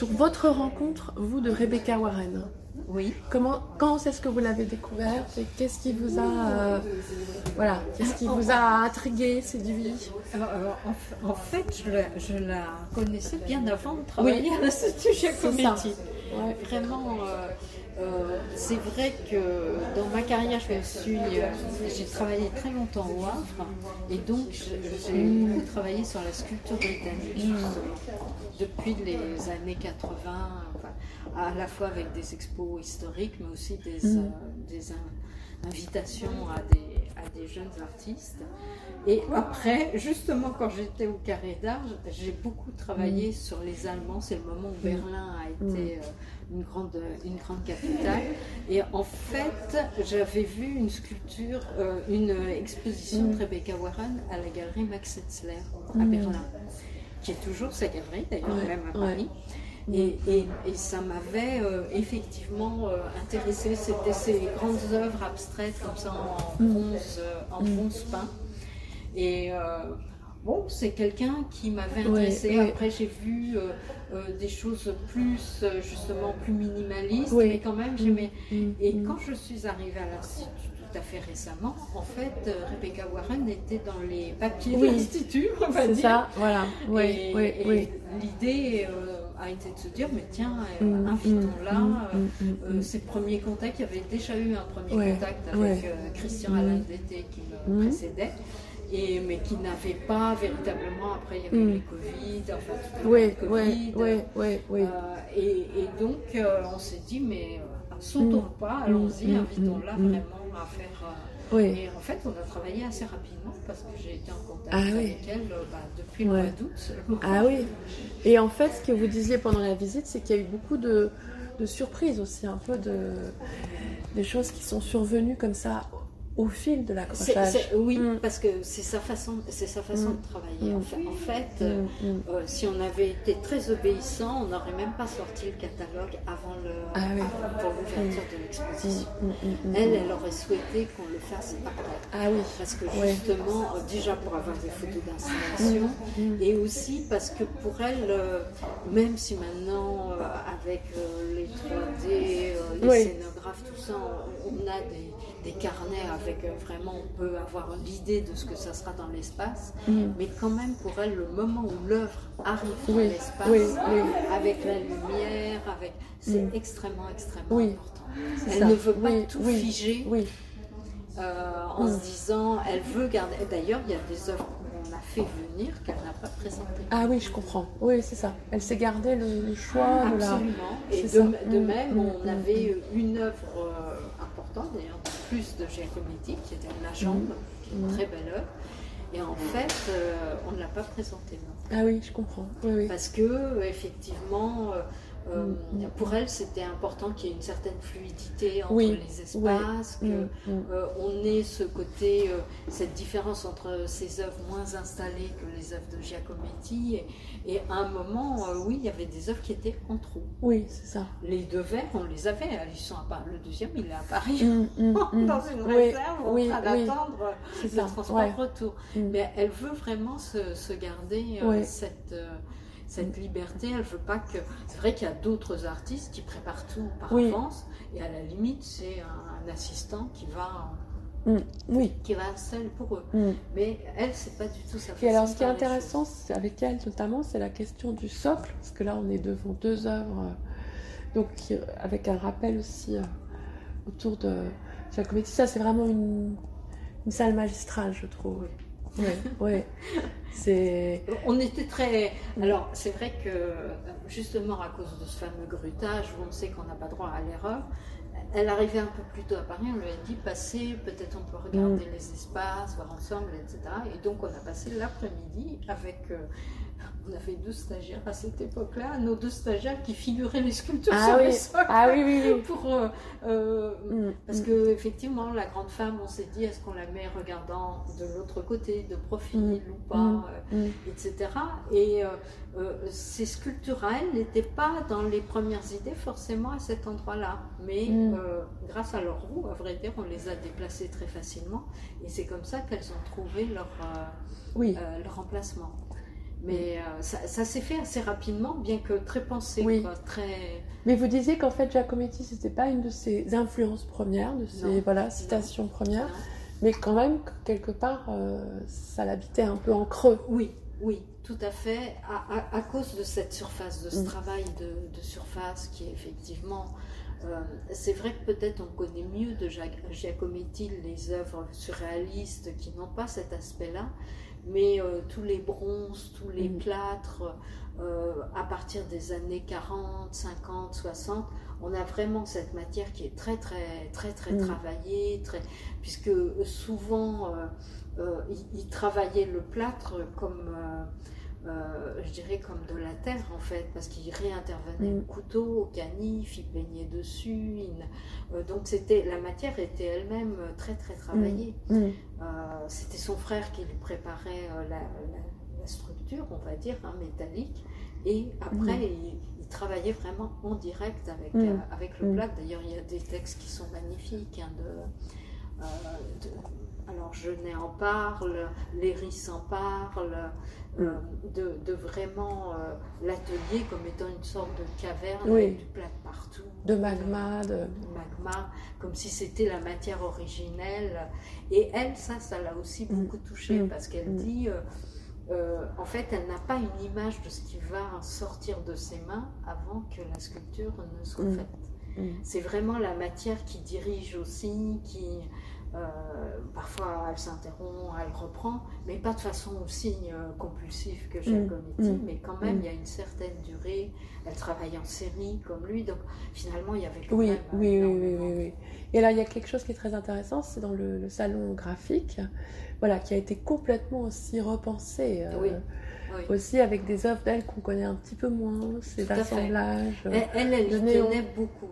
sur votre rencontre, vous, de Rebecca Warren. Oui. Comment, quand est-ce que vous l'avez découverte et qu'est-ce qui vous a, euh, voilà, qu'est-ce qui vous a intrigué, séduit? Alors, en, en, fait, je la, je la, connaissais bien avant de travailler à l'Institut Giacometti. Ouais. Vraiment, euh, euh, c'est vrai que dans ma carrière, je me suis, euh, j'ai travaillé très longtemps au Havre et donc j'ai Mm. beaucoup travaillé sur la sculpture britannique justement, depuis les années 80, enfin, à la fois avec des expos historiques, mais aussi des, Mm. des invitations à des, à des jeunes artistes. Et après, justement, quand j'étais au Carré d'Art, j'ai beaucoup travaillé sur les Allemands. C'est le moment où Berlin a été euh, une, grande, une grande capitale. Et en fait, j'avais vu une sculpture, euh, une exposition de Rebecca Warren à la galerie Max Setzler à Berlin, qui est toujours sa galerie, d'ailleurs, Ouais, même à ouais. Et, et- et ça m'avait euh, effectivement euh, intéressé. C'était ces grandes œuvres abstraites comme ça en bronze, euh, en bronze peint. Et euh, bon, c'est quelqu'un qui m'avait intéressé. ouais. Après, j'ai vu euh, euh, des choses plus, justement, plus minimalistes, mais quand même, j'aimais. Mm, Et mm. quand je suis arrivée à l'Institut tout à fait récemment, en fait, euh, Rebecca Warren était dans les papiers Oui. de l'Institut, on va C'est dire. ça, voilà. Oui, Et, oui, et oui. l'idée euh, a été de se dire, mais tiens, euh, invitons-la. mm, euh, mm, mm, euh, mm. ses premiers contacts, il y avait déjà eu un premier Ouais, contact avec ouais. euh, Christian. Alain Dété qui me précédait. Et, mais qui n'avait pas véritablement, après il y avait Mm. les Covid, enfin tout le Covid. Euh, et, et donc euh, on s'est dit, mais euh, sautons pas, allons-y, Mm, invitons-la vraiment à faire. Oui. Et en fait, on a travaillé assez rapidement parce que j'ai été en contact Ah oui. avec elle euh, bah, depuis le mois d'août. Ah oui. Et en fait, ce que vous disiez pendant la visite, c'est qu'il y a eu beaucoup de, de surprises aussi, un peu de des choses qui sont survenues comme ça au fil de C'est- l'accrochage. oui, Mm. parce que c'est sa façon, c'est sa façon Mm. de travailler. Mm. En fait, en fait, euh, Mm, mm. euh, si on avait été très obéissant, on n'aurait même pas sorti le catalogue avant le, Ah oui. avant- pour l'ouverture de l'exposition. Mm, mm, mm, mm. Elle, elle aurait souhaité qu'on le fasse après. Ah oui. Parce que justement, euh, déjà pour avoir des photos d'installation, Mm. et aussi parce que pour elle, même si maintenant, avec les 3D, euh, les Oui. scénographes, tout ça, on, on a des, des carnets avec euh, vraiment, on peut avoir l'idée de ce que ça sera dans l'espace, Mm. mais quand même pour elle, le moment où l'œuvre arrive dans l'espace, oui, oui. avec la lumière, avec, c'est Mm. extrêmement, extrêmement important. Elle ça. ne veut pas tout figer euh, en Mm. se disant, elle veut garder. D'ailleurs, il y a des œuvres qu'on a fait venir qu'elle n'a pas présentées. Ah oui, je comprends. Oui, c'est ça. Elle s'est gardée le, le choix de la. Absolument. Et de, même, on avait une œuvre euh, importante, d'ailleurs, plus de Giacometti, qui était La Jambe, qui est une Mm. très belle œuvre. Et en fait, euh, on ne l'a pas présentée. non. Ah oui, je comprends. Oui, oui. Parce que, euh, effectivement, euh, Mm, mm. pour elle, c'était important qu'il y ait une certaine fluidité entre Oui, les espaces, que Mm, mm. euh, on ait ce côté, euh, cette différence entre ces œuvres moins installées que les œuvres de Giacometti. Et, et à un moment, oui, il y avait des œuvres qui étaient en trou. Oui, c'est ça. Les deux verres, on les avait, ils sont à Paris. Le deuxième, il est à Paris. Dans une Oui, réserve, en oui, train oui. d'attendre le ça. transport Ouais. retour. Mais elle veut vraiment se, se garder cette, cette liberté. Elle veut pas que. C'est vrai qu'il y a d'autres artistes qui préparent tout par Oui. avance, et à la limite, c'est un, un assistant qui va, Mm. Oui. qui va seul pour eux. Mm. Mais elle, c'est pas du tout sa façon Et alors, de ce qui est intéressant avec elle, notamment, c'est la question du socle, parce que là, on est devant deux œuvres, euh, donc qui- avec un rappel aussi euh, autour de Giacometti. Ça, c'est vraiment une, une salle magistrale, je trouve. Oui, oui. C'est. On était très. Alors, c'est vrai que justement à cause de ce fameux grutage où on sait qu'on n'a pas droit à l'erreur, elle arrivait un peu plus tôt à Paris. On lui a dit passez, peut-être on peut regarder Mm. les espaces, voir ensemble, etc. Et donc, on a passé l'après-midi avec. euh, on avait deux stagiaires à cette époque-là, nos deux stagiaires qui figuraient les sculptures Ah sur oui. les socles. Ah oui, oui, oui. Pour, euh, euh, Mm, Parce mm. que effectivement, la grande femme, on s'est dit, est-ce qu'on la met regardant de l'autre côté, de profil Mm. ou pas, Mm. euh, Mm. etc. Et euh, euh, ces sculpturales n'étaient pas dans les premières idées forcément à cet endroit-là. Mais grâce à leur roue, à vrai dire, on les a déplacées très facilement. Et c'est comme ça qu'elles ont trouvé leur, Oui. leur emplacement. Mais euh, ça, ça s'est fait assez rapidement, bien que très pensé, Oui. quoi, très... Mais vous disiez qu'en fait, Giacometti, c'était pas une de ses influences premières, de ses Non. voilà, citations premières, Non. mais quand même, que quelque part, euh, ça l'habitait un peu en creux. Oui, oui, tout à fait. À, à- à cause de cette surface, de ce Mm. travail de, de surface qui est effectivement. euh, c'est vrai que peut-être on connaît mieux de Gia- Giacometti les œuvres surréalistes qui n'ont pas cet aspect-là, mais euh, tous les bronzes, tous les Mm. plâtres, euh, à partir des années 40, 50, 60, on a vraiment cette matière qui est très, très, très, très Mm. travaillée, très, puisque souvent. euh, euh, il, il travaillait le plâtre comme, euh, je dirais, comme de la terre en fait, parce qu'il réintervenait Mm. au couteau, au canif, il peignait dessus. il- euh, donc c'était, la matière était elle-même euh, très très travaillée. Mm. Euh, c'était son frère qui lui préparait la, la- la structure, on va dire, hein, métallique. Et après, Mm. il, il travaillait vraiment en direct avec, Mm. avec le Mm. plâtre. D'ailleurs, il y a des textes qui sont magnifiques. hein, de, de- alors, Genet en parle, Léris en parle, euh, de, de vraiment euh, l'atelier comme étant une sorte de caverne Oui. avec du plâtre partout De magma, de... magma, comme si c'était la matière originelle. Et elle, ça, ça l'a aussi beaucoup touchée Mm. parce qu'elle Mm. dit, euh, euh, en fait, elle n'a pas une image de ce qui va sortir de ses mains avant que la sculpture ne soit Mm. faite. Mm. C'est vraiment la matière qui dirige aussi, qui euh, parfois elle s'interrompt, elle reprend, mais pas de façon aussi euh, compulsive que Giacometti, Mm. mais quand même Mm. il y a une certaine durée. Elle travaille en série comme lui, donc finalement il y avait quand Oui, même oui, oui, oui, oui. Et là, il y a quelque chose qui est très intéressant, c'est dans le, le salon graphique, voilà, qui a été complètement aussi repensé. euh, Oui, oui. Aussi avec des œuvres d'elle qu'on connaît un petit peu moins, ses assemblages. euh, Elle, elle, elle le y tenait beaucoup.